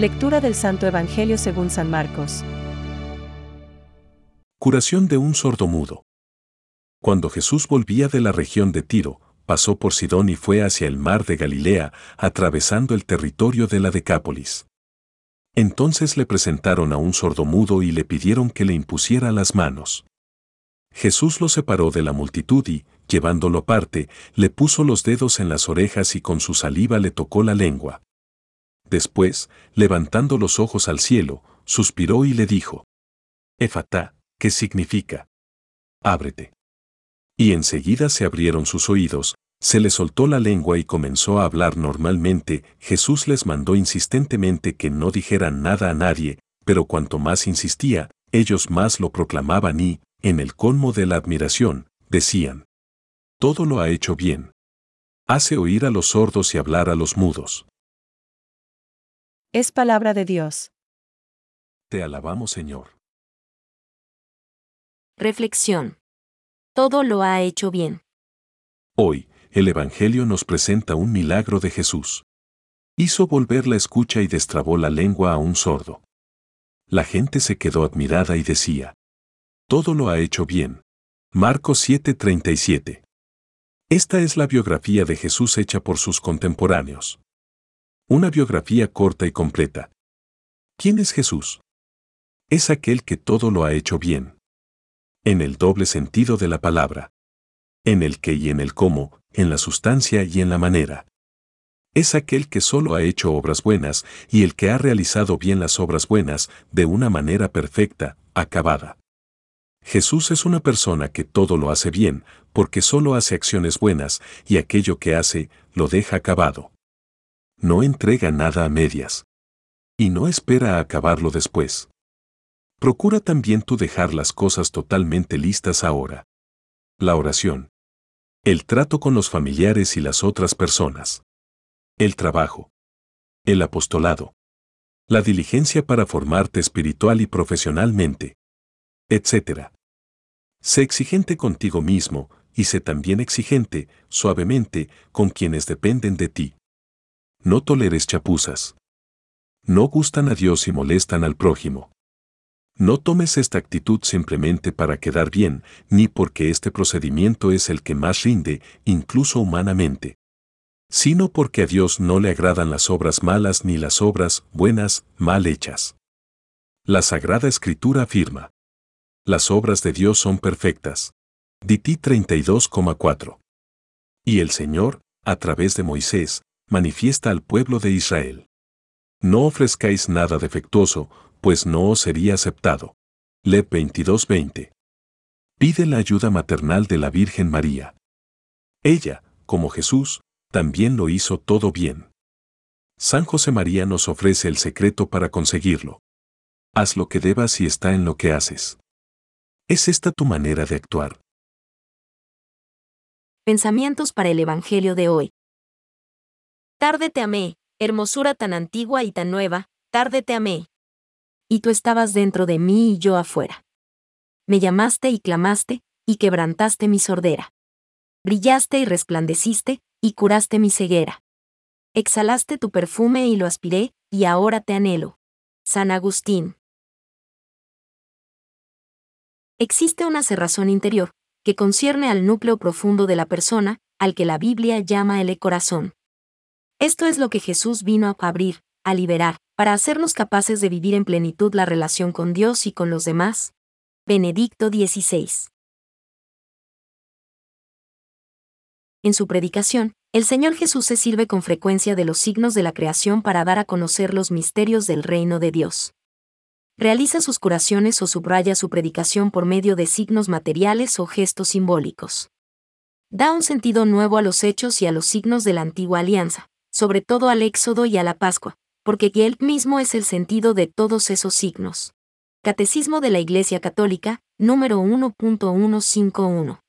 Lectura del Santo Evangelio según San Marcos. Curación de un sordomudo. Cuando Jesús volvía de la región de Tiro, pasó por Sidón y fue hacia el mar de Galilea, atravesando el territorio de la Decápolis. Entonces le presentaron a un sordomudo y le pidieron que le impusiera las manos. Jesús lo separó de la multitud y, llevándolo aparte, le puso los dedos en las orejas y con su saliva le tocó la lengua. Después, levantando los ojos al cielo, suspiró y le dijo, Efatá, ¿qué significa? Ábrete. Y enseguida se abrieron sus oídos, se le soltó la lengua y comenzó a hablar normalmente, Jesús les mandó insistentemente que no dijeran nada a nadie, pero cuanto más insistía, ellos más lo proclamaban y, en el colmo de la admiración, decían, Todo lo ha hecho bien. Hace oír a los sordos y hablar a los mudos. Es palabra de Dios. Te alabamos Señor. Reflexión. Todo lo ha hecho bien. Hoy, el Evangelio nos presenta un milagro de Jesús. Hizo volver la escucha y destrabó la lengua a un sordo. La gente se quedó admirada y decía, Todo lo ha hecho bien. Marcos 7:37. Esta es la biografía de Jesús hecha por sus contemporáneos. Una biografía corta y completa. ¿Quién es Jesús? Es aquel que todo lo ha hecho bien. En el doble sentido de la palabra. En el qué y en el cómo, en la sustancia y en la manera. Es aquel que solo ha hecho obras buenas y el que ha realizado bien las obras buenas de una manera perfecta, acabada. Jesús es una persona que todo lo hace bien, porque solo hace acciones buenas y aquello que hace, lo deja acabado. No entrega nada a medias. Y no espera a acabarlo después. Procura también tú dejar las cosas totalmente listas ahora. La oración, el trato con los familiares y las otras personas. El trabajo. El apostolado. La diligencia para formarte espiritual y profesionalmente. Etc. Sé exigente contigo mismo y sé también exigente, suavemente, con quienes dependen de ti. No toleres chapuzas. No gustan a Dios y molestan al prójimo. No tomes esta actitud simplemente para quedar bien, ni porque este procedimiento es el que más rinde, incluso humanamente, sino porque a Dios no le agradan las obras malas ni las obras buenas mal hechas. La Sagrada Escritura afirma, las obras de Dios son perfectas. Diti 32,4. Y el Señor, a través de Moisés, manifiesta al pueblo de Israel. No ofrezcáis nada defectuoso, pues no os sería aceptado. Le 22:20. Pide la ayuda maternal de la Virgen María. Ella, como Jesús, también lo hizo todo bien. San José María nos ofrece el secreto para conseguirlo. Haz lo que debas y está en lo que haces. ¿Es esta tu manera de actuar? Pensamientos para el Evangelio de hoy. Tarde te amé, hermosura tan antigua y tan nueva, tarde te amé y tú estabas dentro de mí y yo afuera. Me llamaste y clamaste, y quebrantaste mi sordera. Brillaste y resplandeciste, y curaste mi ceguera. Exhalaste tu perfume y lo aspiré, y ahora te anhelo. San Agustín. Existe una cerrazón interior, que concierne al núcleo profundo de la persona, al que la Biblia llama el corazón. Esto es lo que Jesús vino a abrir, a liberar, para hacernos capaces de vivir en plenitud la relación con Dios y con los demás. Benedicto XVI. En su predicación, el Señor Jesús se sirve con frecuencia de los signos de la creación para dar a conocer los misterios del reino de Dios. Realiza sus curaciones o subraya su predicación por medio de signos materiales o gestos simbólicos. Da un sentido nuevo a los hechos y a los signos de la antigua alianza, sobre todo al Éxodo y a la Pascua, porque Él mismo es el sentido de todos esos signos. Catecismo de la Iglesia Católica, número 1.151.